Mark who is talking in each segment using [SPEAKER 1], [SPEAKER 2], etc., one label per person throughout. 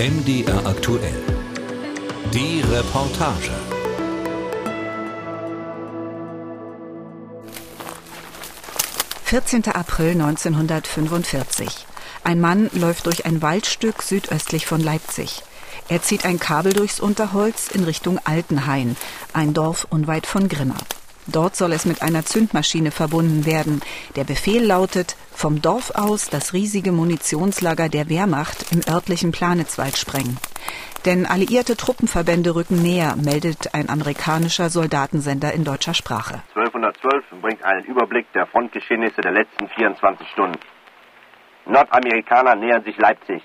[SPEAKER 1] MDR aktuell. Die Reportage.
[SPEAKER 2] Vierzehnter April 1945. Ein Mann läuft durch ein Waldstück südöstlich von Leipzig. Er zieht ein Kabel durchs Unterholz in Richtung Altenhain, ein Dorf unweit von Grimma. Dort soll es mit einer Zündmaschine verbunden werden. Der Befehl lautet, vom Dorf aus das riesige Munitionslager der Wehrmacht im örtlichen Planitzwald sprengen. Denn alliierte Truppenverbände rücken näher, meldet ein amerikanischer Soldatensender in deutscher Sprache.
[SPEAKER 3] 1212 bringt einen Überblick der Frontgeschehnisse der letzten 24 Stunden. Nordamerikaner nähern sich Leipzig.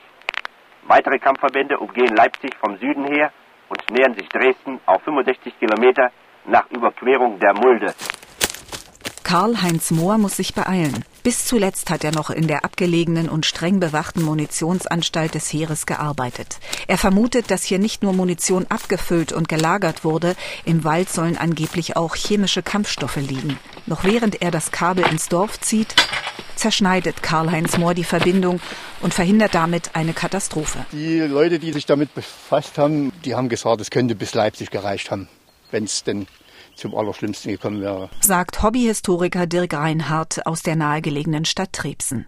[SPEAKER 3] Weitere Kampfverbände umgehen Leipzig vom Süden her und nähern sich Dresden auf 65 Kilometer nach Überquerung der Mulde.
[SPEAKER 2] Karl-Heinz Mohr muss sich beeilen. Bis zuletzt hat er noch in der abgelegenen und streng bewachten Munitionsanstalt des Heeres gearbeitet. Er vermutet, dass hier nicht nur Munition abgefüllt und gelagert wurde, im Wald sollen angeblich auch chemische Kampfstoffe liegen. Noch während er das Kabel ins Dorf zieht, zerschneidet Karl-Heinz Mohr die Verbindung und verhindert damit eine Katastrophe.
[SPEAKER 4] Die Leute, die sich damit befasst haben, die haben gesagt, es könnte bis Leipzig gereicht haben wenn es denn zum Allerschlimmsten gekommen wäre.
[SPEAKER 2] Sagt Hobbyhistoriker Dirk Reinhardt aus der nahegelegenen Stadt Trebsen.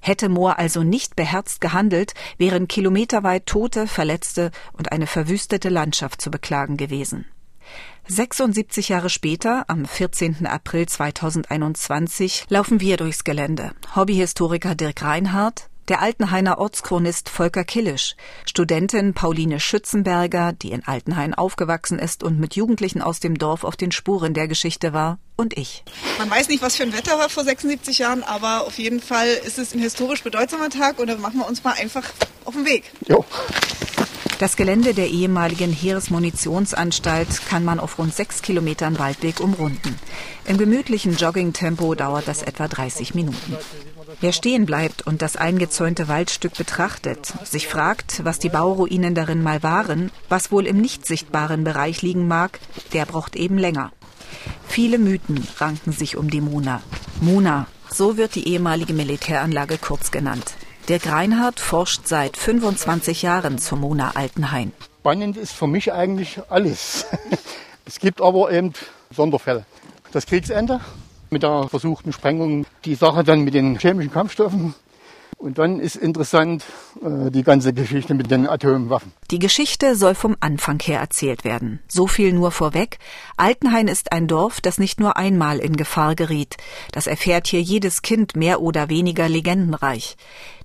[SPEAKER 2] Hätte Mohr also nicht beherzt gehandelt, wären kilometerweit Tote, Verletzte und eine verwüstete Landschaft zu beklagen gewesen. 76 Jahre später, am 14. April 2021, laufen wir durchs Gelände. Hobbyhistoriker Dirk Reinhardt, der Altenhainer Ortschronist Volker Killisch, Studentin Pauline Schützenberger, die in Altenhain aufgewachsen ist und mit Jugendlichen aus dem Dorf auf den Spuren der Geschichte war, und ich.
[SPEAKER 5] Man weiß nicht, was für ein Wetter war vor 76 Jahren, aber auf jeden Fall ist es ein historisch bedeutsamer Tag und da machen wir uns mal einfach auf den Weg. Jo.
[SPEAKER 2] Das Gelände der ehemaligen Heeresmunitionsanstalt kann man auf rund sechs Kilometern Waldweg umrunden. Im gemütlichen Joggingtempo dauert das etwa 30 Minuten. Wer stehen bleibt und das eingezäunte Waldstück betrachtet, sich fragt, was die Bauruinen darin mal waren, was wohl im nicht sichtbaren Bereich liegen mag, der braucht eben länger. Viele Mythen ranken sich um die Mona. Mona, so wird die ehemalige Militäranlage kurz genannt. Dirk Reinhardt forscht seit 25 Jahren zum Mona Altenhain.
[SPEAKER 4] Spannend ist für mich eigentlich alles. Es gibt aber eben Sonderfälle. Das Kriegsende mit der versuchten Sprengung, die Sache dann mit den chemischen Kampfstoffen und dann ist interessant äh, die ganze Geschichte mit den Atomwaffen.
[SPEAKER 2] Die Geschichte soll vom Anfang her erzählt werden. So viel nur vorweg. Altenhain ist ein Dorf, das nicht nur einmal in Gefahr geriet. Das erfährt hier jedes Kind mehr oder weniger legendenreich.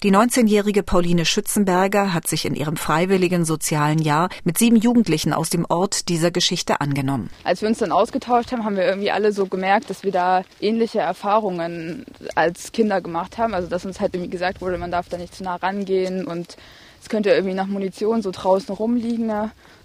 [SPEAKER 2] Die 19-jährige Pauline Schützenberger hat sich in ihrem freiwilligen sozialen Jahr mit sieben Jugendlichen aus dem Ort dieser Geschichte angenommen.
[SPEAKER 6] Als wir uns dann ausgetauscht haben, haben wir irgendwie alle so gemerkt, dass wir da ähnliche Erfahrungen als Kinder gemacht haben. Also dass uns halt irgendwie gesagt wurde, man darf da nicht zu nah rangehen und es könnte irgendwie nach Munition so draußen rumliegen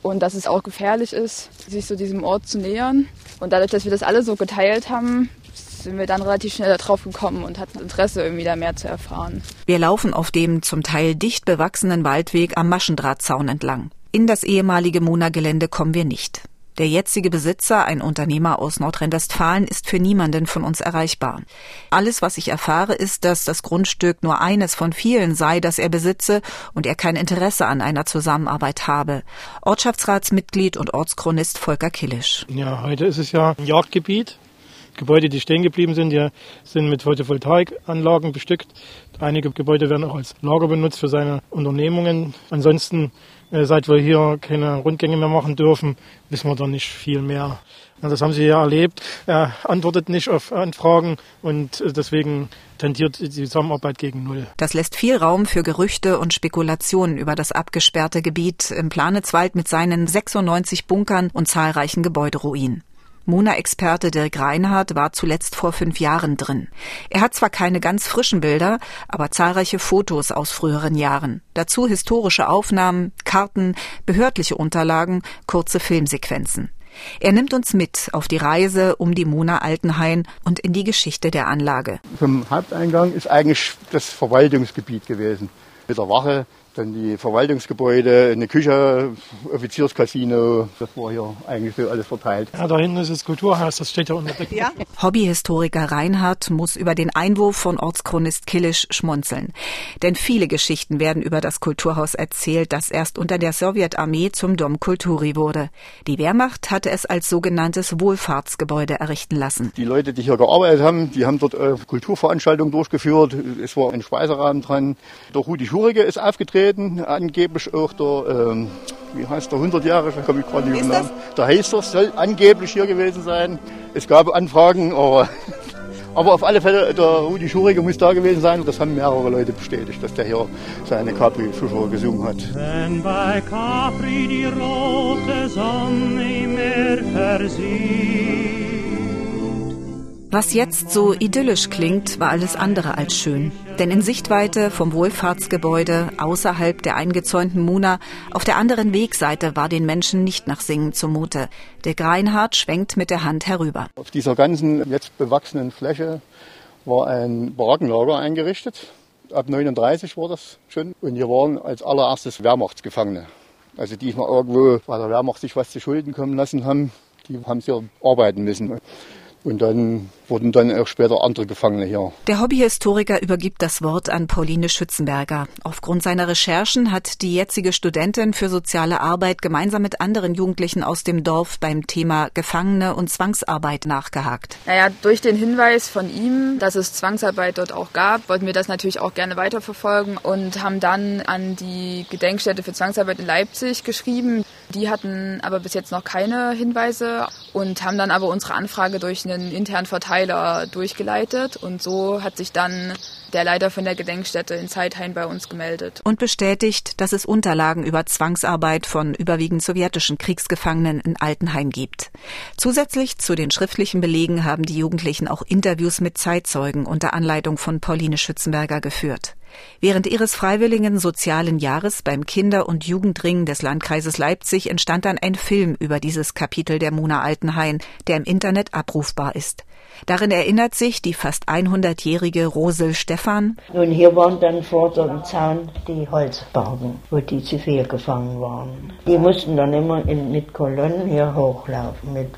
[SPEAKER 6] und dass es auch gefährlich ist, sich so diesem Ort zu nähern. Und dadurch, dass wir das alle so geteilt haben, sind wir dann relativ schnell darauf gekommen und hatten Interesse, irgendwie da mehr zu erfahren.
[SPEAKER 2] Wir laufen auf dem zum Teil dicht bewachsenen Waldweg am Maschendrahtzaun entlang. In das ehemalige Mona-Gelände kommen wir nicht. Der jetzige Besitzer, ein Unternehmer aus Nordrhein-Westfalen, ist für niemanden von uns erreichbar. Alles, was ich erfahre, ist, dass das Grundstück nur eines von vielen sei, das er besitze und er kein Interesse an einer Zusammenarbeit habe. Ortschaftsratsmitglied und Ortschronist Volker Killisch.
[SPEAKER 7] Ja, heute ist es ja ein Jagdgebiet. Gebäude, die stehen geblieben sind, die sind mit Photovoltaikanlagen bestückt. Einige Gebäude werden auch als Lager benutzt für seine Unternehmungen. Ansonsten, seit wir hier keine Rundgänge mehr machen dürfen, wissen wir da nicht viel mehr. Das haben Sie ja erlebt. Er antwortet nicht auf Anfragen und äh, deswegen tendiert die Zusammenarbeit gegen Null.
[SPEAKER 2] Das lässt viel Raum für Gerüchte und Spekulationen über das abgesperrte Gebiet im Planetswald mit seinen 96 Bunkern und zahlreichen Gebäuderuinen. Mona-Experte Dirk Reinhardt war zuletzt vor fünf Jahren drin. Er hat zwar keine ganz frischen Bilder, aber zahlreiche Fotos aus früheren Jahren. Dazu historische Aufnahmen, Karten, behördliche Unterlagen, kurze Filmsequenzen. Er nimmt uns mit auf die Reise um die Mona Altenhain und in die Geschichte der Anlage.
[SPEAKER 4] Vom Haupteingang ist eigentlich das Verwaltungsgebiet gewesen. mit der Wache dann die Verwaltungsgebäude, eine Küche, Offizierscasino, das war hier eigentlich so alles verteilt.
[SPEAKER 7] Ja, da hinten ist das Kulturhaus, das steht ja unter der
[SPEAKER 2] ja. Hobbyhistoriker Reinhardt muss über den Einwurf von Ortschronist Killisch schmunzeln. Denn viele Geschichten werden über das Kulturhaus erzählt, das erst unter der Sowjetarmee zum Dom Kulturi wurde. Die Wehrmacht hatte es als sogenanntes Wohlfahrtsgebäude errichten lassen.
[SPEAKER 4] Die Leute, die hier gearbeitet haben, die haben dort äh, Kulturveranstaltungen durchgeführt. Es war ein Speiserahmen dran. Der Rudi Schurige ist aufgetreten aufgetreten, angeblich auch der, ähm, wie heißt der, 100-jährige, komme ich gerade nicht Namen. Der Heister soll angeblich hier gewesen sein. Es gab Anfragen, aber, aber auf alle Fälle, der Rudi Schurige muss da gewesen sein. Das haben mehrere Leute bestätigt, dass der hier seine Capri-Fischer gesungen hat. Wenn bei Capri die rote Sonne im Meer
[SPEAKER 2] versiegt, was jetzt so idyllisch klingt, war alles andere als schön. Denn in Sichtweite vom Wohlfahrtsgebäude außerhalb der eingezäunten Muna auf der anderen Wegseite war den Menschen nicht nach Singen zumute. Der Greinhardt schwenkt mit der Hand herüber.
[SPEAKER 4] Auf dieser ganzen jetzt bewachsenen Fläche war ein Barackenlager eingerichtet. Ab 39 war das schon. Und hier waren als allererstes Wehrmachtsgefangene. Also die noch irgendwo bei der Wehrmacht sich was zu Schulden kommen lassen haben, die haben hier arbeiten müssen. Und dann wurden dann auch später andere Gefangene hier.
[SPEAKER 2] Der Hobbyhistoriker übergibt das Wort an Pauline Schützenberger. Aufgrund seiner Recherchen hat die jetzige Studentin für soziale Arbeit gemeinsam mit anderen Jugendlichen aus dem Dorf beim Thema Gefangene und Zwangsarbeit nachgehakt.
[SPEAKER 6] Naja, durch den Hinweis von ihm, dass es Zwangsarbeit dort auch gab, wollten wir das natürlich auch gerne weiterverfolgen und haben dann an die Gedenkstätte für Zwangsarbeit in Leipzig geschrieben. Die hatten aber bis jetzt noch keine Hinweise und haben dann aber unsere Anfrage durch einen internen Verteiler durchgeleitet und so hat sich dann der Leiter von der Gedenkstätte in Zeithain bei uns gemeldet.
[SPEAKER 2] Und bestätigt, dass es Unterlagen über Zwangsarbeit von überwiegend sowjetischen Kriegsgefangenen in Altenheim gibt. Zusätzlich zu den schriftlichen Belegen haben die Jugendlichen auch Interviews mit Zeitzeugen unter Anleitung von Pauline Schützenberger geführt. Während ihres freiwilligen sozialen Jahres beim Kinder- und Jugendring des Landkreises Leipzig entstand dann ein Film über dieses Kapitel der Mona Altenhain, der im Internet abrufbar ist. Darin erinnert sich die fast 100-jährige Rosel Stephan.
[SPEAKER 8] Nun, hier waren dann vor dem Zaun die Holzbargen, wo die Zivil gefangen waren. Die mussten dann immer in, mit Kolonnen hier hochlaufen, mit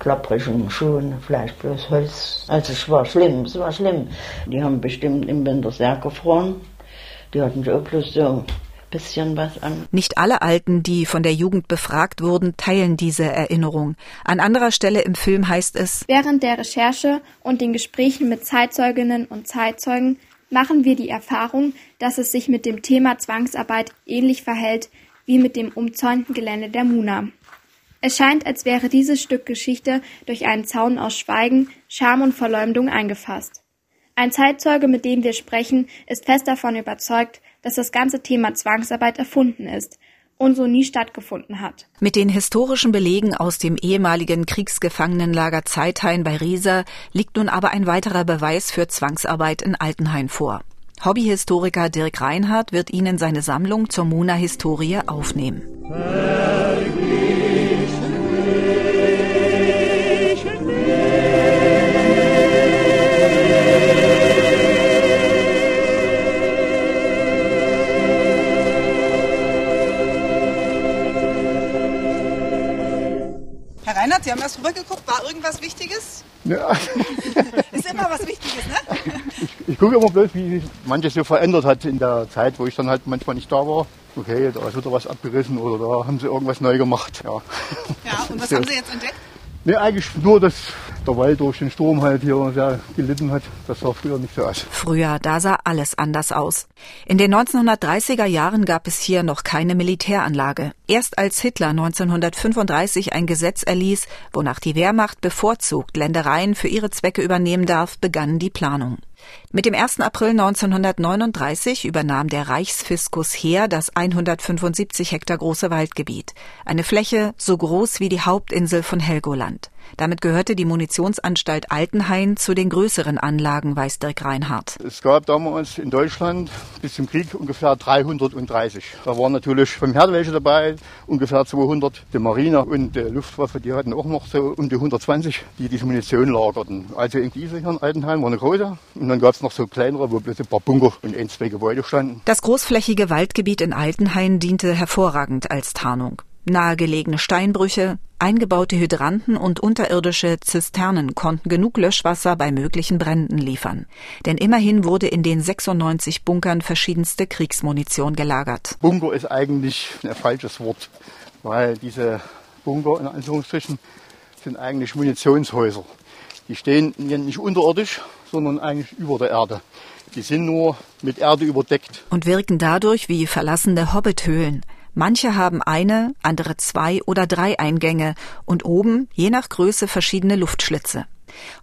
[SPEAKER 8] klapprigen Schuhen, vielleicht bloß Holz. Also es war schlimm, es war schlimm. Die haben bestimmt im Winter sehr gefroren. Die hatten auch bloß so bisschen was an.
[SPEAKER 2] Nicht alle Alten, die von der Jugend befragt wurden, teilen diese Erinnerung. An anderer Stelle im Film heißt es
[SPEAKER 9] Während der Recherche und den Gesprächen mit Zeitzeuginnen und Zeitzeugen machen wir die Erfahrung, dass es sich mit dem Thema Zwangsarbeit ähnlich verhält wie mit dem umzäunten Gelände der Muna. Es scheint, als wäre dieses Stück Geschichte durch einen Zaun aus Schweigen, Scham und Verleumdung eingefasst. Ein Zeitzeuge, mit dem wir sprechen, ist fest davon überzeugt, dass das ganze Thema Zwangsarbeit erfunden ist und so nie stattgefunden hat.
[SPEAKER 2] Mit den historischen Belegen aus dem ehemaligen Kriegsgefangenenlager Zeithain bei Riesa liegt nun aber ein weiterer Beweis für Zwangsarbeit in Altenhain vor. Hobbyhistoriker Dirk Reinhardt wird Ihnen seine Sammlung zur Mona-Historie aufnehmen.
[SPEAKER 5] Reinhard, Erst rübergeguckt. War irgendwas Wichtiges? Ja. Ist immer was Wichtiges, ne?
[SPEAKER 4] Ich, ich gucke immer bloß, wie manches so verändert hat in der Zeit, wo ich dann halt manchmal nicht da war. Okay, da ist wieder was abgerissen oder da haben sie irgendwas neu gemacht. Ja,
[SPEAKER 5] ja und was haben Sie jetzt entdeckt?
[SPEAKER 4] Nee, eigentlich nur, dass der Wald durch den Sturm halt hier sehr gelitten hat. Das sah früher nicht so aus.
[SPEAKER 2] Früher, da sah alles anders aus. In den 1930er Jahren gab es hier noch keine Militäranlage. Erst als Hitler 1935 ein Gesetz erließ, wonach die Wehrmacht bevorzugt Ländereien für ihre Zwecke übernehmen darf, begann die Planung. Mit dem 1. April 1939 übernahm der Reichsfiskus Heer das 175 Hektar große Waldgebiet, eine Fläche so groß wie die Hauptinsel von Helgoland. Damit gehörte die Munitionsanstalt Altenhain zu den größeren Anlagen, weiß Dirk Reinhardt.
[SPEAKER 4] Es gab damals in Deutschland bis zum Krieg ungefähr 330. Da waren natürlich vom Heer welche dabei, ungefähr 200. Die Marine und die Luftwaffe, die hatten auch noch so um die 120, die diese Munition lagerten. Also in diese hier in Altenhain war eine große. Und dann gab es noch so kleinere, wo bloß ein paar Bunker und ein, zwei Gebäude standen.
[SPEAKER 2] Das großflächige Waldgebiet in Altenhain diente hervorragend als Tarnung. Nahegelegene Steinbrüche, eingebaute Hydranten und unterirdische Zisternen konnten genug Löschwasser bei möglichen Bränden liefern. Denn immerhin wurde in den 96 Bunkern verschiedenste Kriegsmunition gelagert.
[SPEAKER 4] Bunker ist eigentlich ein falsches Wort, weil diese Bunker in Anführungsstrichen sind eigentlich Munitionshäuser. Die stehen nicht unterirdisch, sondern eigentlich über der Erde. Die sind nur mit Erde überdeckt.
[SPEAKER 2] Und wirken dadurch wie verlassene Hobbithöhlen. Manche haben eine, andere zwei oder drei Eingänge und oben, je nach Größe, verschiedene Luftschlitze.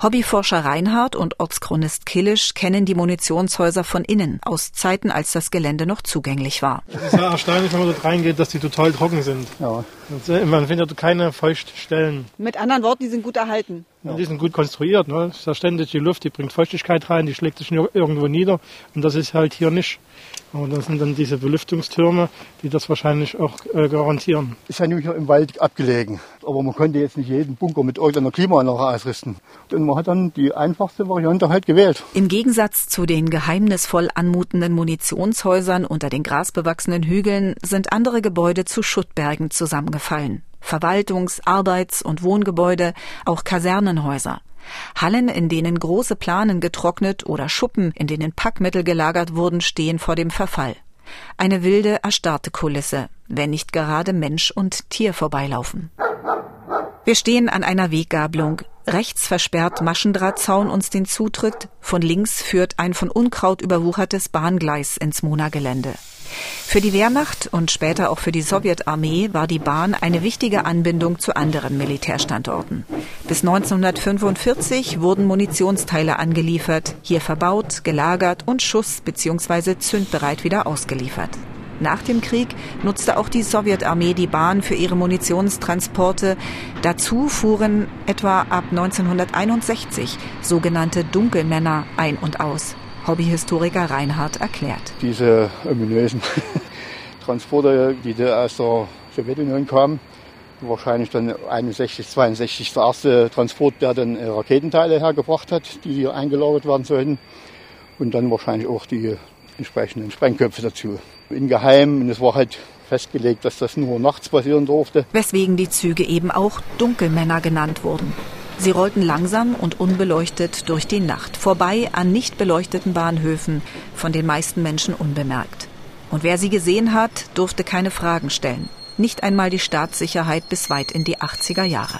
[SPEAKER 2] Hobbyforscher Reinhardt und Ortschronist Killisch kennen die Munitionshäuser von innen, aus Zeiten, als das Gelände noch zugänglich war.
[SPEAKER 7] Es ist ja erstaunlich, wenn man dort reingeht, dass die total trocken sind. Ja. Äh, man findet keine Feuchtstellen.
[SPEAKER 5] Mit anderen Worten, die sind gut erhalten.
[SPEAKER 7] Ja. Die sind gut konstruiert. Ne? Es ist ja ständig die Luft, die bringt Feuchtigkeit rein, die schlägt sich irgendwo nieder. Und das ist halt hier nicht. Und das sind dann diese Belüftungstürme, die das wahrscheinlich auch äh, garantieren.
[SPEAKER 4] Ist ja hier im Wald abgelegen. Aber man konnte jetzt nicht jeden Bunker mit irgendeiner Klimaanlage ausrüsten. Und man hat dann die einfachste Variante halt gewählt.
[SPEAKER 2] Im Gegensatz zu den geheimnisvoll anmutenden Munitionshäusern unter den grasbewachsenen Hügeln sind andere Gebäude zu Schuttbergen zusammengefallen. Verwaltungs-, Arbeits- und Wohngebäude, auch Kasernenhäuser. Hallen, in denen große Planen getrocknet oder Schuppen, in denen Packmittel gelagert wurden, stehen vor dem Verfall. Eine wilde, erstarrte Kulisse, wenn nicht gerade Mensch und Tier vorbeilaufen. Wir stehen an einer Weggabelung. Rechts versperrt Maschendrahtzaun uns den Zutritt, von links führt ein von Unkraut überwuchertes Bahngleis ins Mona-Gelände. Für die Wehrmacht und später auch für die Sowjetarmee war die Bahn eine wichtige Anbindung zu anderen Militärstandorten. Bis 1945 wurden Munitionsteile angeliefert, hier verbaut, gelagert und schuss- bzw. zündbereit wieder ausgeliefert. Nach dem Krieg nutzte auch die Sowjetarmee die Bahn für ihre Munitionstransporte. Dazu fuhren etwa ab 1961 sogenannte Dunkelmänner ein und aus. Hobbyhistoriker Reinhard erklärt.
[SPEAKER 4] Diese ominösen Transporter, die da aus der Sowjetunion kamen, wahrscheinlich dann 61, 62 der erste Transport, der dann Raketenteile hergebracht hat, die hier eingelagert werden sollten. Und dann wahrscheinlich auch die entsprechenden Sprengköpfe dazu. In Geheim, und es war halt festgelegt, dass das nur nachts passieren durfte.
[SPEAKER 2] Weswegen die Züge eben auch Dunkelmänner genannt wurden. Sie rollten langsam und unbeleuchtet durch die Nacht, vorbei an nicht beleuchteten Bahnhöfen, von den meisten Menschen unbemerkt. Und wer sie gesehen hat, durfte keine Fragen stellen. Nicht einmal die Staatssicherheit bis weit in die 80er Jahre.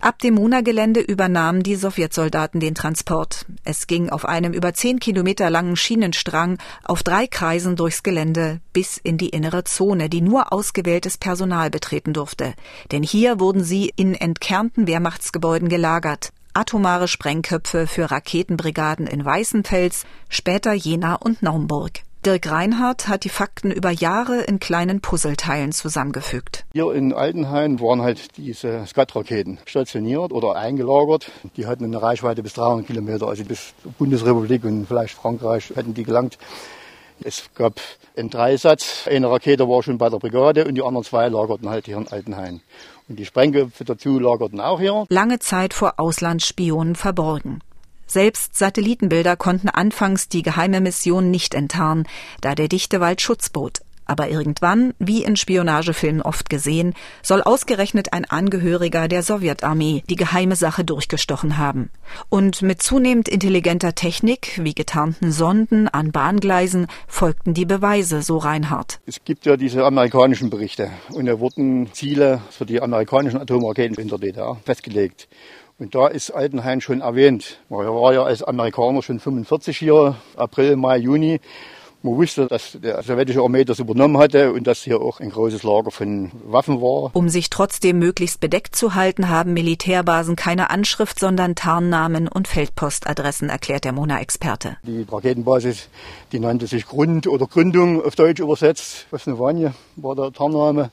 [SPEAKER 2] Ab dem Muna-Gelände übernahmen die Sowjetsoldaten den Transport. Es ging auf einem über zehn Kilometer langen Schienenstrang auf drei Kreisen durchs Gelände bis in die innere Zone, die nur ausgewähltes Personal betreten durfte. Denn hier wurden sie in entkernten Wehrmachtsgebäuden gelagert. Atomare Sprengköpfe für Raketenbrigaden in Weißenfels, später Jena und Naumburg. Dirk Reinhardt hat die Fakten über Jahre in kleinen Puzzleteilen zusammengefügt.
[SPEAKER 4] Hier in Altenhain waren halt diese Skat-Raketen stationiert oder eingelagert. Die hatten eine Reichweite bis 300 Kilometer, also bis Bundesrepublik und vielleicht Frankreich hätten die gelangt. Es gab einen Dreisatz. Eine Rakete war schon bei der Brigade und die anderen zwei lagerten halt hier in Altenhain. Und die Sprengköpfe dazu lagerten auch hier.
[SPEAKER 2] Lange Zeit vor Auslandsspionen verborgen. Selbst Satellitenbilder konnten anfangs die geheime Mission nicht enttarnen, da der dichte Wald Schutz bot. Aber irgendwann, wie in Spionagefilmen oft gesehen, soll ausgerechnet ein Angehöriger der Sowjetarmee die geheime Sache durchgestochen haben. Und mit zunehmend intelligenter Technik, wie getarnten Sonden an Bahngleisen, folgten die Beweise, so Reinhardt.
[SPEAKER 4] Es gibt ja diese amerikanischen Berichte und da wurden Ziele für die amerikanischen Atomraketen in der DDR festgelegt. Und da ist Altenhain schon erwähnt. Man war ja als Amerikaner schon 45 hier, April, Mai, Juni. Man wusste, dass die sowjetische Armee das übernommen hatte und dass hier auch ein großes Lager von Waffen war.
[SPEAKER 2] Um sich trotzdem möglichst bedeckt zu halten, haben Militärbasen keine Anschrift, sondern Tarnnamen und Feldpostadressen, erklärt der Mona-Experte.
[SPEAKER 4] Die Raketenbasis, die nannte sich Grund oder Gründung auf Deutsch übersetzt. Wasnowanje war der Tarnname.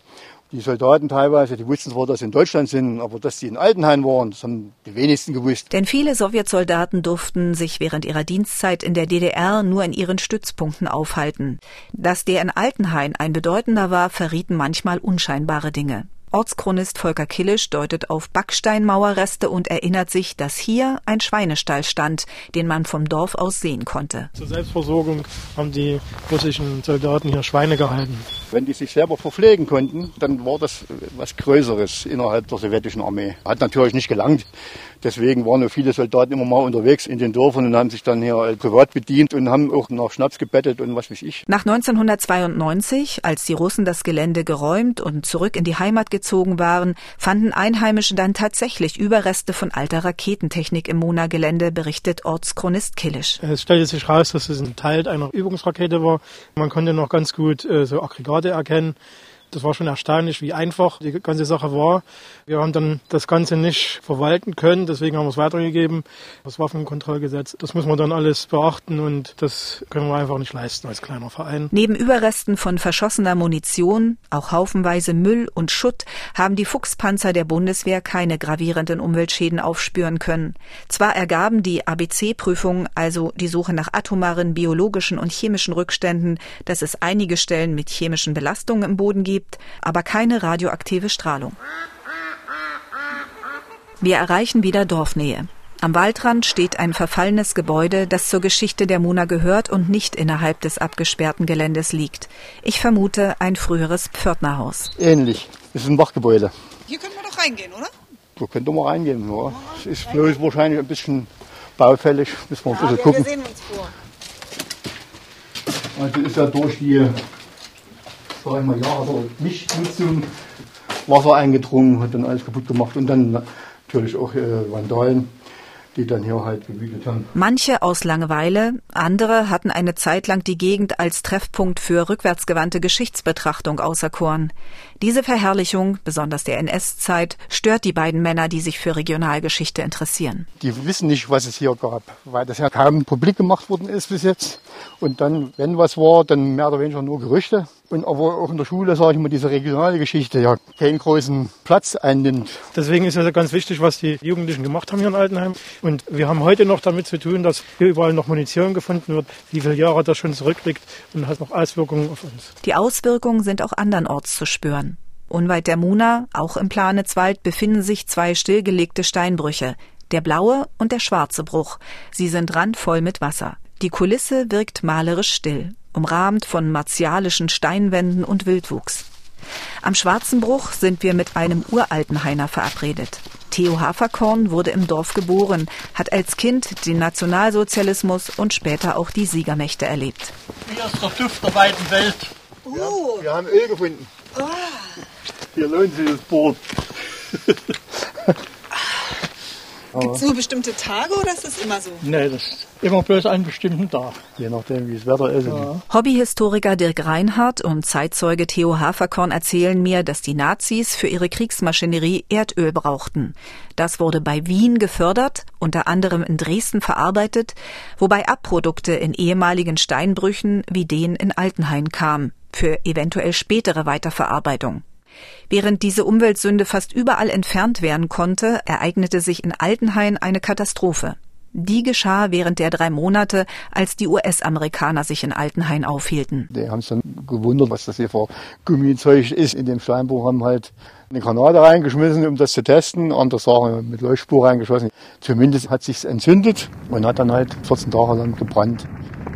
[SPEAKER 4] Die Soldaten teilweise, die wussten zwar, dass sie in Deutschland sind, aber dass sie in Altenhain waren, das haben die wenigsten gewusst.
[SPEAKER 2] Denn viele Sowjetsoldaten durften sich während ihrer Dienstzeit in der DDR nur in ihren Stützpunkten aufhalten. Dass der in Altenhain ein bedeutender war, verrieten manchmal unscheinbare Dinge. Ortschronist Volker Killisch deutet auf Backsteinmauerreste und erinnert sich, dass hier ein Schweinestall stand, den man vom Dorf aus sehen konnte.
[SPEAKER 7] Zur Selbstversorgung haben die russischen Soldaten hier Schweine gehalten.
[SPEAKER 4] Wenn die sich selber verpflegen konnten, dann war das was Größeres innerhalb der sowjetischen Armee. Hat natürlich nicht gelangt. Deswegen waren nur viele Soldaten immer mal unterwegs in den Dörfern und haben sich dann hier privat bedient und haben auch nach Schnaps gebettet und was weiß ich.
[SPEAKER 2] Nach 1992, als die Russen das Gelände geräumt und zurück in die Heimat gezogen waren, fanden Einheimische dann tatsächlich Überreste von alter Raketentechnik im Mona-Gelände, berichtet Ortschronist Killisch.
[SPEAKER 7] Es stellte sich raus, dass es ein Teil einer Übungsrakete war. Man konnte noch ganz gut äh, so Aggregate erkennen. Das war schon erstaunlich, wie einfach die ganze Sache war. Wir haben dann das Ganze nicht verwalten können, deswegen haben wir es weitergegeben. Das Waffenkontrollgesetz, das muss man dann alles beachten und das können wir einfach nicht leisten als kleiner Verein.
[SPEAKER 2] Neben Überresten von verschossener Munition, auch haufenweise Müll und Schutt, haben die Fuchspanzer der Bundeswehr keine gravierenden Umweltschäden aufspüren können. Zwar ergaben die ABC-Prüfungen, also die Suche nach atomaren, biologischen und chemischen Rückständen, dass es einige Stellen mit chemischen Belastungen im Boden gibt, gibt, aber keine radioaktive Strahlung. Wir erreichen wieder Dorfnähe. Am Waldrand steht ein verfallenes Gebäude, das zur Geschichte der Muna gehört und nicht innerhalb des abgesperrten Geländes liegt. Ich vermute ein früheres Pförtnerhaus.
[SPEAKER 4] Ähnlich. Das ist ein Wachgebäude.
[SPEAKER 5] Hier können wir doch reingehen, oder?
[SPEAKER 4] Da könnte man reingehen, ja. Es ist bloß wahrscheinlich ein bisschen baufällig. Müssen wir ein bisschen gucken.
[SPEAKER 5] Wir sehen uns vor.
[SPEAKER 4] Also ist ja durch die sag ich mal, ja, hat er Nichtnutzung Wasser eingedrungen, hat dann alles kaputt gemacht und dann natürlich auch äh, Vandalen die dann hier halt gewütet haben.
[SPEAKER 2] Manche aus Langeweile, andere hatten eine Zeit lang die Gegend als Treffpunkt für rückwärtsgewandte Geschichtsbetrachtung auserkoren. Diese Verherrlichung, besonders der NS-Zeit, stört die beiden Männer, die sich für Regionalgeschichte interessieren.
[SPEAKER 4] Die wissen nicht, was es hier gab, weil das ja kaum publik gemacht worden ist bis jetzt. Und dann, wenn was war, dann mehr oder weniger nur Gerüchte. Und aber auch in der Schule, sage ich mal, diese regionale Geschichte ja keinen großen Platz einnimmt.
[SPEAKER 7] Deswegen ist es ganz wichtig, was die Jugendlichen gemacht haben hier in Altenheim. Und wir haben heute noch damit zu tun, dass hier überall noch Munition gefunden wird, wie viele Jahre das schon zurückliegt und hat noch Auswirkungen auf uns.
[SPEAKER 2] Die Auswirkungen sind auch andernorts zu spüren. Unweit der Muna, auch im Planitzwald, befinden sich zwei stillgelegte Steinbrüche, der blaue und der schwarze Bruch. Sie sind randvoll mit Wasser. Die Kulisse wirkt malerisch still umrahmt von martialischen Steinwänden und Wildwuchs. Am Schwarzen Bruch sind wir mit einem uralten Heiner verabredet. Theo Haferkorn wurde im Dorf geboren, hat als Kind den Nationalsozialismus und später auch die Siegermächte erlebt.
[SPEAKER 10] Hier ist der Duft der weiten Welt.
[SPEAKER 4] Uh. wir haben Öl gefunden. Oh. Hier lohnt sich das Boot.
[SPEAKER 5] Gibt es nur bestimmte Tage oder ist das immer so?
[SPEAKER 10] Nee, das ist immer bloß einen bestimmten Tag.
[SPEAKER 4] Je nachdem, wie das Wetter ist. Ja.
[SPEAKER 2] Hobbyhistoriker Dirk Reinhardt und Zeitzeuge Theo Haferkorn erzählen mir, dass die Nazis für ihre Kriegsmaschinerie Erdöl brauchten. Das wurde bei Wien gefördert, unter anderem in Dresden verarbeitet, wobei Abprodukte in ehemaligen Steinbrüchen wie den in Altenhain kamen, für eventuell spätere Weiterverarbeitung. Während diese Umweltsünde fast überall entfernt werden konnte, ereignete sich in Altenhain eine Katastrophe. Die geschah während der drei Monate, als die US-Amerikaner sich in Altenhain aufhielten.
[SPEAKER 4] Die haben sich dann gewundert, was das hier für Gummizeug ist. In dem Steinbruch haben halt eine Granate reingeschmissen, um das zu testen. Andere Sachen mit Leuchtspur reingeschossen. Zumindest hat sich's entzündet und hat dann halt 14 Tage lang gebrannt.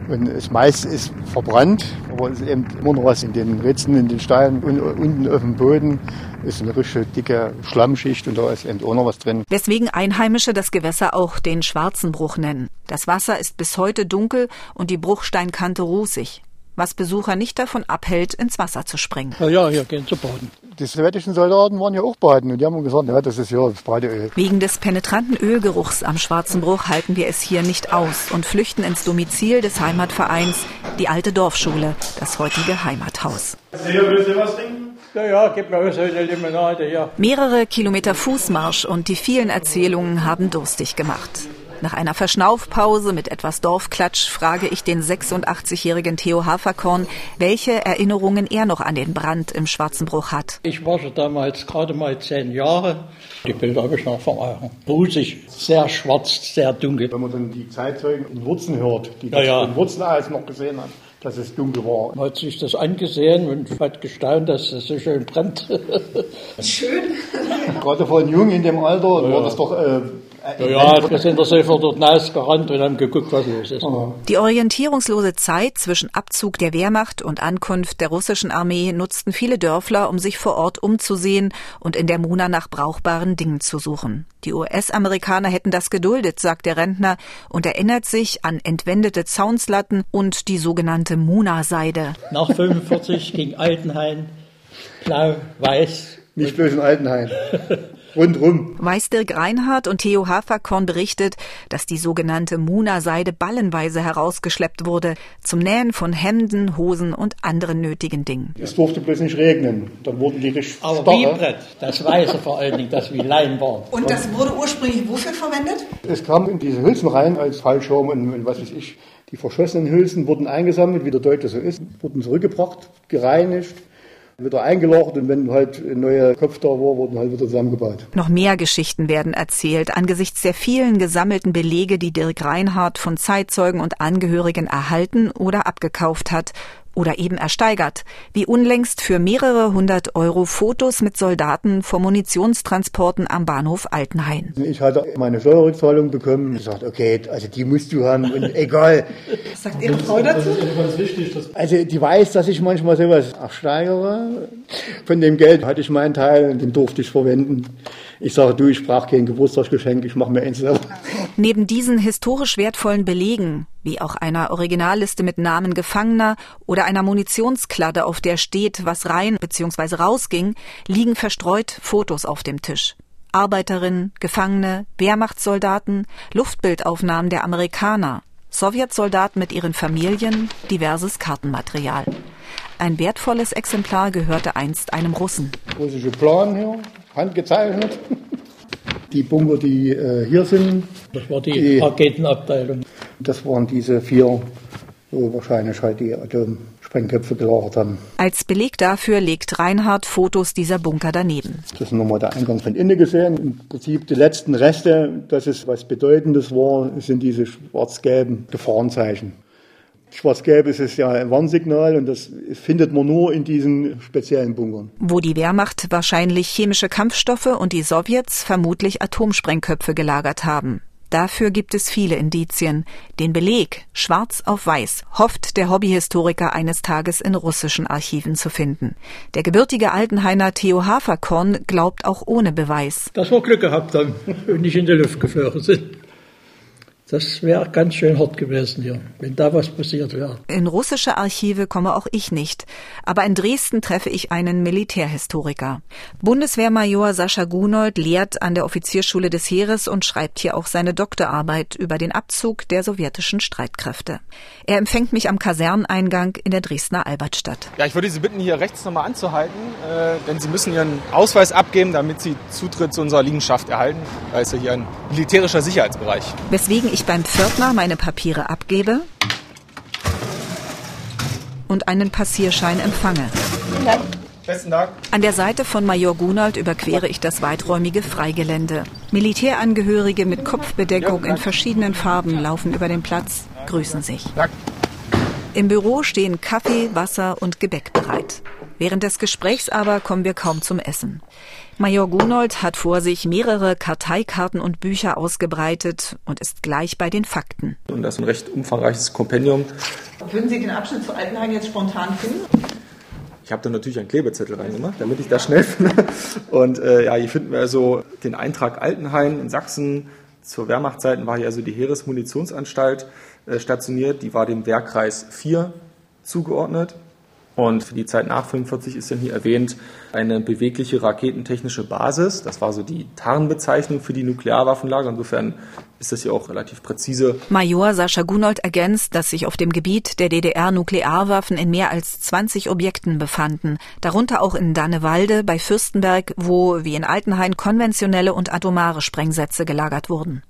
[SPEAKER 4] Und das meiste ist verbrannt, aber es ist eben immer noch was in den Ritzen, in den Steinen unten auf dem Boden ist eine richtige dicke Schlammschicht und da ist eben auch noch was drin.
[SPEAKER 2] Weswegen Einheimische das Gewässer auch den Schwarzen Bruch nennen. Das Wasser ist bis heute dunkel und die Bruchsteinkante rußig was Besucher nicht davon abhält, ins Wasser zu springen.
[SPEAKER 10] Ja, ja, hier gehen zu baden.
[SPEAKER 4] Die sowjetischen Soldaten waren ja auch baden und die haben gesagt, ja, das ist ja das Badeöl.
[SPEAKER 2] Wegen des penetranten Ölgeruchs am Schwarzen Bruch halten wir es hier nicht aus und flüchten ins Domizil des Heimatvereins, die alte Dorfschule, das heutige Heimathaus.
[SPEAKER 10] Ja, ja, gib mir eine Limonade, ja.
[SPEAKER 2] Mehrere Kilometer Fußmarsch und die vielen Erzählungen haben durstig gemacht. Nach einer Verschnaufpause mit etwas Dorfklatsch frage ich den 86-jährigen Theo Haferkorn, welche Erinnerungen er noch an den Brand im Schwarzenbruch hat.
[SPEAKER 10] Ich war schon damals gerade mal zehn Jahre. Die Bilder habe ich noch vor Augen. Rusig, sehr schwarz, sehr dunkel.
[SPEAKER 4] Wenn man dann die Zeitzeugen in Wurzen hört, die
[SPEAKER 10] Ja,
[SPEAKER 4] das
[SPEAKER 10] ja.
[SPEAKER 4] in Wurzen alles noch gesehen haben, dass es dunkel war.
[SPEAKER 10] Man hat sich das angesehen und hat gestaunt, dass es so schön brennt.
[SPEAKER 4] Gerade für einen Jungen in dem Alter war das doch äh,
[SPEAKER 10] Ja, ja, wir sind da sofort dort rausgerannt und haben geguckt, was los ist.
[SPEAKER 2] Die orientierungslose Zeit zwischen Abzug der Wehrmacht und Ankunft der russischen Armee nutzten viele Dörfler, um sich vor Ort umzusehen und in der Muna nach brauchbaren Dingen zu suchen. Die US-Amerikaner hätten das geduldet, sagt der Rentner und erinnert sich an entwendete Zaunslatten und die sogenannte Muna-Seide.
[SPEAKER 10] Nach 45 ging Altenhain, blau, weiß.
[SPEAKER 4] nicht bloß in Altenhain. Rundrum.
[SPEAKER 2] Weiß Dirk Reinhardt und Theo Haferkorn berichtet, dass die sogenannte Muna-Seide ballenweise herausgeschleppt wurde, zum Nähen von Hemden, Hosen und anderen nötigen Dingen.
[SPEAKER 4] Es durfte bloß nicht regnen. Dann wurden die richtig
[SPEAKER 10] Aber
[SPEAKER 4] starre.
[SPEAKER 10] wie Brett, das Weiße vor allen Dingen, das wie Leim war.
[SPEAKER 5] Und das wurde ursprünglich wofür verwendet?
[SPEAKER 4] Es kam in diese Hülsen rein als Fallschirm und, und was weiß ich. Die verschossenen Hülsen wurden eingesammelt, wie der Deutsche so ist, wurden zurückgebracht, gereinigt, wieder eingelaucht und wenn halt ein neuer Kopf da war, wurden halt wieder zusammengebaut.
[SPEAKER 2] Noch mehr Geschichten werden erzählt angesichts der vielen gesammelten Belege, die Dirk Reinhardt von Zeitzeugen und Angehörigen erhalten oder abgekauft hat oder eben ersteigert, wie unlängst für mehrere hundert Euro Fotos mit Soldaten vor Munitionstransporten am Bahnhof Altenhain.
[SPEAKER 4] Ich hatte meine Steuerrückzahlung bekommen. Ich sagte, okay, also die musst du haben und egal.
[SPEAKER 5] Was sagt Ihre Frau dazu?
[SPEAKER 4] Also die weiß, dass ich manchmal sowas ersteigere. Von dem Geld hatte ich meinen Teil und den durfte ich verwenden. Ich sage, du, ich brauche kein Geburtstagsgeschenk, ich mache mir eins selber.
[SPEAKER 2] Neben diesen historisch wertvollen Belegen, wie auch einer Originalliste mit Namen Gefangener oder einer Munitionskladde, auf der steht, was rein bzw. rausging, liegen verstreut Fotos auf dem Tisch. Arbeiterinnen, Gefangene, Wehrmachtssoldaten, Luftbildaufnahmen der Amerikaner, Sowjetsoldaten mit ihren Familien, diverses Kartenmaterial. Ein wertvolles Exemplar gehörte einst einem Russen.
[SPEAKER 4] Russische Plan hier, handgezeichnet. Die Bunker, die äh, hier sind,
[SPEAKER 10] Das war die,
[SPEAKER 4] Die-
[SPEAKER 10] Raketenabteilung.
[SPEAKER 4] das waren diese vier, wo wahrscheinlich halt die Atomsprengköpfe gelagert haben.
[SPEAKER 2] Als Beleg dafür legt Reinhard Fotos dieser Bunker daneben.
[SPEAKER 4] Das ist nochmal der Eingang von innen gesehen. Im Prinzip die letzten Reste, dass es was Bedeutendes war, sind diese schwarz-gelben Gefahrenzeichen. Schwarz-gelb ist es ja ein Warnsignal und das findet man nur in diesen speziellen Bunkern.
[SPEAKER 2] wo die Wehrmacht wahrscheinlich chemische Kampfstoffe und die Sowjets vermutlich Atomsprengköpfe gelagert haben. Dafür gibt es viele Indizien. Den Beleg, schwarz auf weiß, hofft der Hobbyhistoriker eines Tages in russischen Archiven zu finden. Der gebürtige Altenhainer Theo Haferkorn glaubt auch ohne Beweis.
[SPEAKER 10] Dass wir Glück gehabt haben und nicht in die Luft geflogen sind. Das wäre ganz schön hart gewesen hier, wenn da was passiert wäre.
[SPEAKER 2] In russische Archive komme auch ich nicht, aber in Dresden treffe ich einen Militärhistoriker. Bundeswehrmajor Sascha Gunold lehrt an der Offizierschule des Heeres und schreibt hier auch seine Doktorarbeit über den Abzug der sowjetischen Streitkräfte. Er empfängt mich am Kaserneingang in der Dresdner Albertstadt.
[SPEAKER 11] Ja, ich würde Sie bitten, hier rechts nochmal anzuhalten, äh, denn Sie müssen Ihren Ausweis abgeben, damit Sie Zutritt zu unserer Liegenschaft erhalten. Da ist ja hier ein militärischer Sicherheitsbereich.
[SPEAKER 2] Weswegen ich beim Pförtner meine Papiere abgebe und einen Passierschein empfange.
[SPEAKER 11] Besten Dank.
[SPEAKER 2] An der Seite von Major Gunold überquere ich das weiträumige Freigelände. Militärangehörige mit Kopfbedeckung in verschiedenen Farben laufen über den Platz, grüßen sich. Im Büro stehen Kaffee, Wasser und Gebäck bereit. Während des Gesprächs aber kommen wir kaum zum Essen. Major Gunold hat vor sich mehrere Karteikarten und Bücher ausgebreitet und ist gleich bei den Fakten.
[SPEAKER 11] Und das ist ein recht umfangreiches Kompendium.
[SPEAKER 5] Würden Sie den Abschnitt zu Altenhain jetzt spontan finden?
[SPEAKER 11] Ich habe da natürlich einen Klebezettel reingemacht, damit ich das schnell finde. Und äh, ja, hier finden wir also den Eintrag Altenhain in Sachsen. Zur Wehrmachtzeiten war hier also die Heeresmunitionsanstalt äh, stationiert. Die war dem Wehrkreis 4 zugeordnet. Und für die Zeit nach 45 ist dann hier erwähnt eine bewegliche raketentechnische Basis. Das war so die Tarnbezeichnung für die Nuklearwaffenlager. Insofern ist das hier auch relativ präzise.
[SPEAKER 2] Major Sascha Gunold ergänzt, dass sich auf dem Gebiet der DDR Nuklearwaffen in mehr als 20 Objekten befanden, darunter auch in Dannewalde bei Fürstenberg, wo wie in Altenhain konventionelle und atomare Sprengsätze gelagert wurden.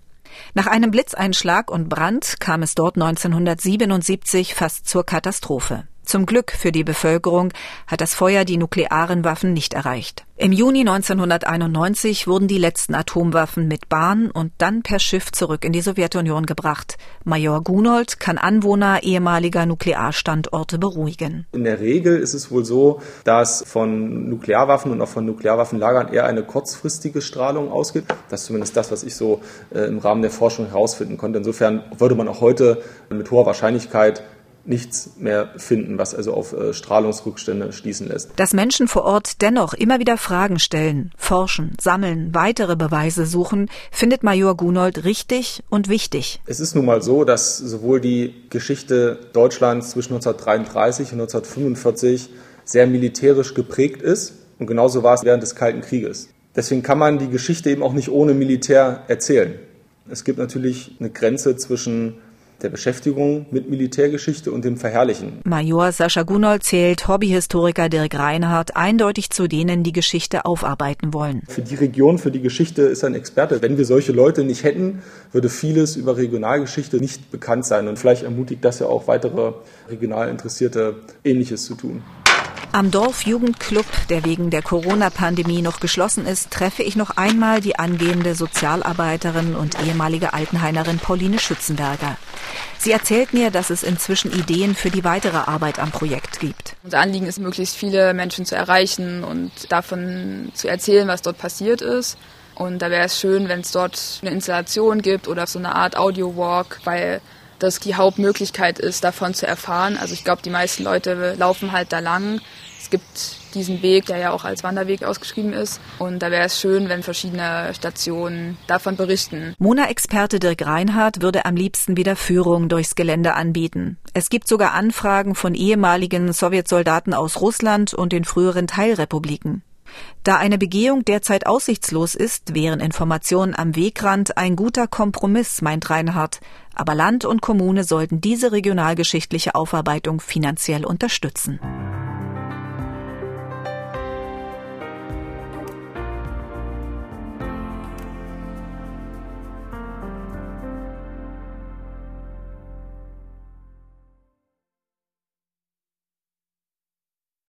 [SPEAKER 2] Nach einem Blitzeinschlag und Brand kam es dort 1977 fast zur Katastrophe. Zum Glück für die Bevölkerung hat das Feuer die nuklearen Waffen nicht erreicht. Im Juni 1991 wurden die letzten Atomwaffen mit Bahn und dann per Schiff zurück in die Sowjetunion gebracht. Major Gunold kann Anwohner ehemaliger Nuklearstandorte beruhigen.
[SPEAKER 11] In der Regel ist es wohl so, dass von Nuklearwaffen und auch von Nuklearwaffenlagern eher eine kurzfristige Strahlung ausgeht. Das ist zumindest das, was ich so äh, im Rahmen der Forschung herausfinden konnte. Insofern würde man auch heute mit hoher Wahrscheinlichkeit nichts mehr finden, was also auf äh, Strahlungsrückstände schließen lässt.
[SPEAKER 2] Dass Menschen vor Ort dennoch immer wieder Fragen stellen, forschen, sammeln, weitere Beweise suchen, findet Major Gunold richtig und wichtig.
[SPEAKER 11] Es ist nun mal so, dass sowohl die Geschichte Deutschlands zwischen 1933 und 1945 sehr militärisch geprägt ist und genauso war es während des Kalten Krieges. Deswegen kann man die Geschichte eben auch nicht ohne Militär erzählen. Es gibt natürlich eine Grenze zwischen der Beschäftigung mit Militärgeschichte und dem Verherrlichen.
[SPEAKER 2] Major Sascha Gunold zählt Hobbyhistoriker Dirk Reinhardt eindeutig zu denen, die Geschichte aufarbeiten wollen.
[SPEAKER 11] Für die Region, für die Geschichte ist er ein Experte. Wenn wir solche Leute nicht hätten, würde vieles über Regionalgeschichte nicht bekannt sein. Und vielleicht ermutigt das ja auch weitere regional Interessierte, Ähnliches zu tun.
[SPEAKER 2] Am Dorfjugendclub, der wegen der Corona-Pandemie noch geschlossen ist, treffe ich noch einmal die angehende Sozialarbeiterin und ehemalige Altenheimerin Pauline Schützenberger. Sie erzählt mir, dass es inzwischen Ideen für die weitere Arbeit am Projekt gibt.
[SPEAKER 6] Unser Anliegen ist, möglichst viele Menschen zu erreichen und davon zu erzählen, was dort passiert ist. Und da wäre es schön, wenn es dort eine Installation gibt oder so eine Art Audio-Walk, weil das die Hauptmöglichkeit ist, davon zu erfahren. Also ich glaube, die meisten Leute laufen halt da lang. Es gibt diesen Weg, der ja auch als Wanderweg ausgeschrieben ist. Und da wäre es schön, wenn verschiedene Stationen davon berichten.
[SPEAKER 2] Mona-Experte Dirk Reinhardt würde am liebsten wieder Führung durchs Gelände anbieten. Es gibt sogar Anfragen von ehemaligen Sowjetsoldaten aus Russland und den früheren Teilrepubliken. Da eine Begehung derzeit aussichtslos ist, wären Informationen am Wegrand ein guter Kompromiss, meint Reinhardt. Aber Land und Kommune sollten diese regionalgeschichtliche Aufarbeitung finanziell unterstützen.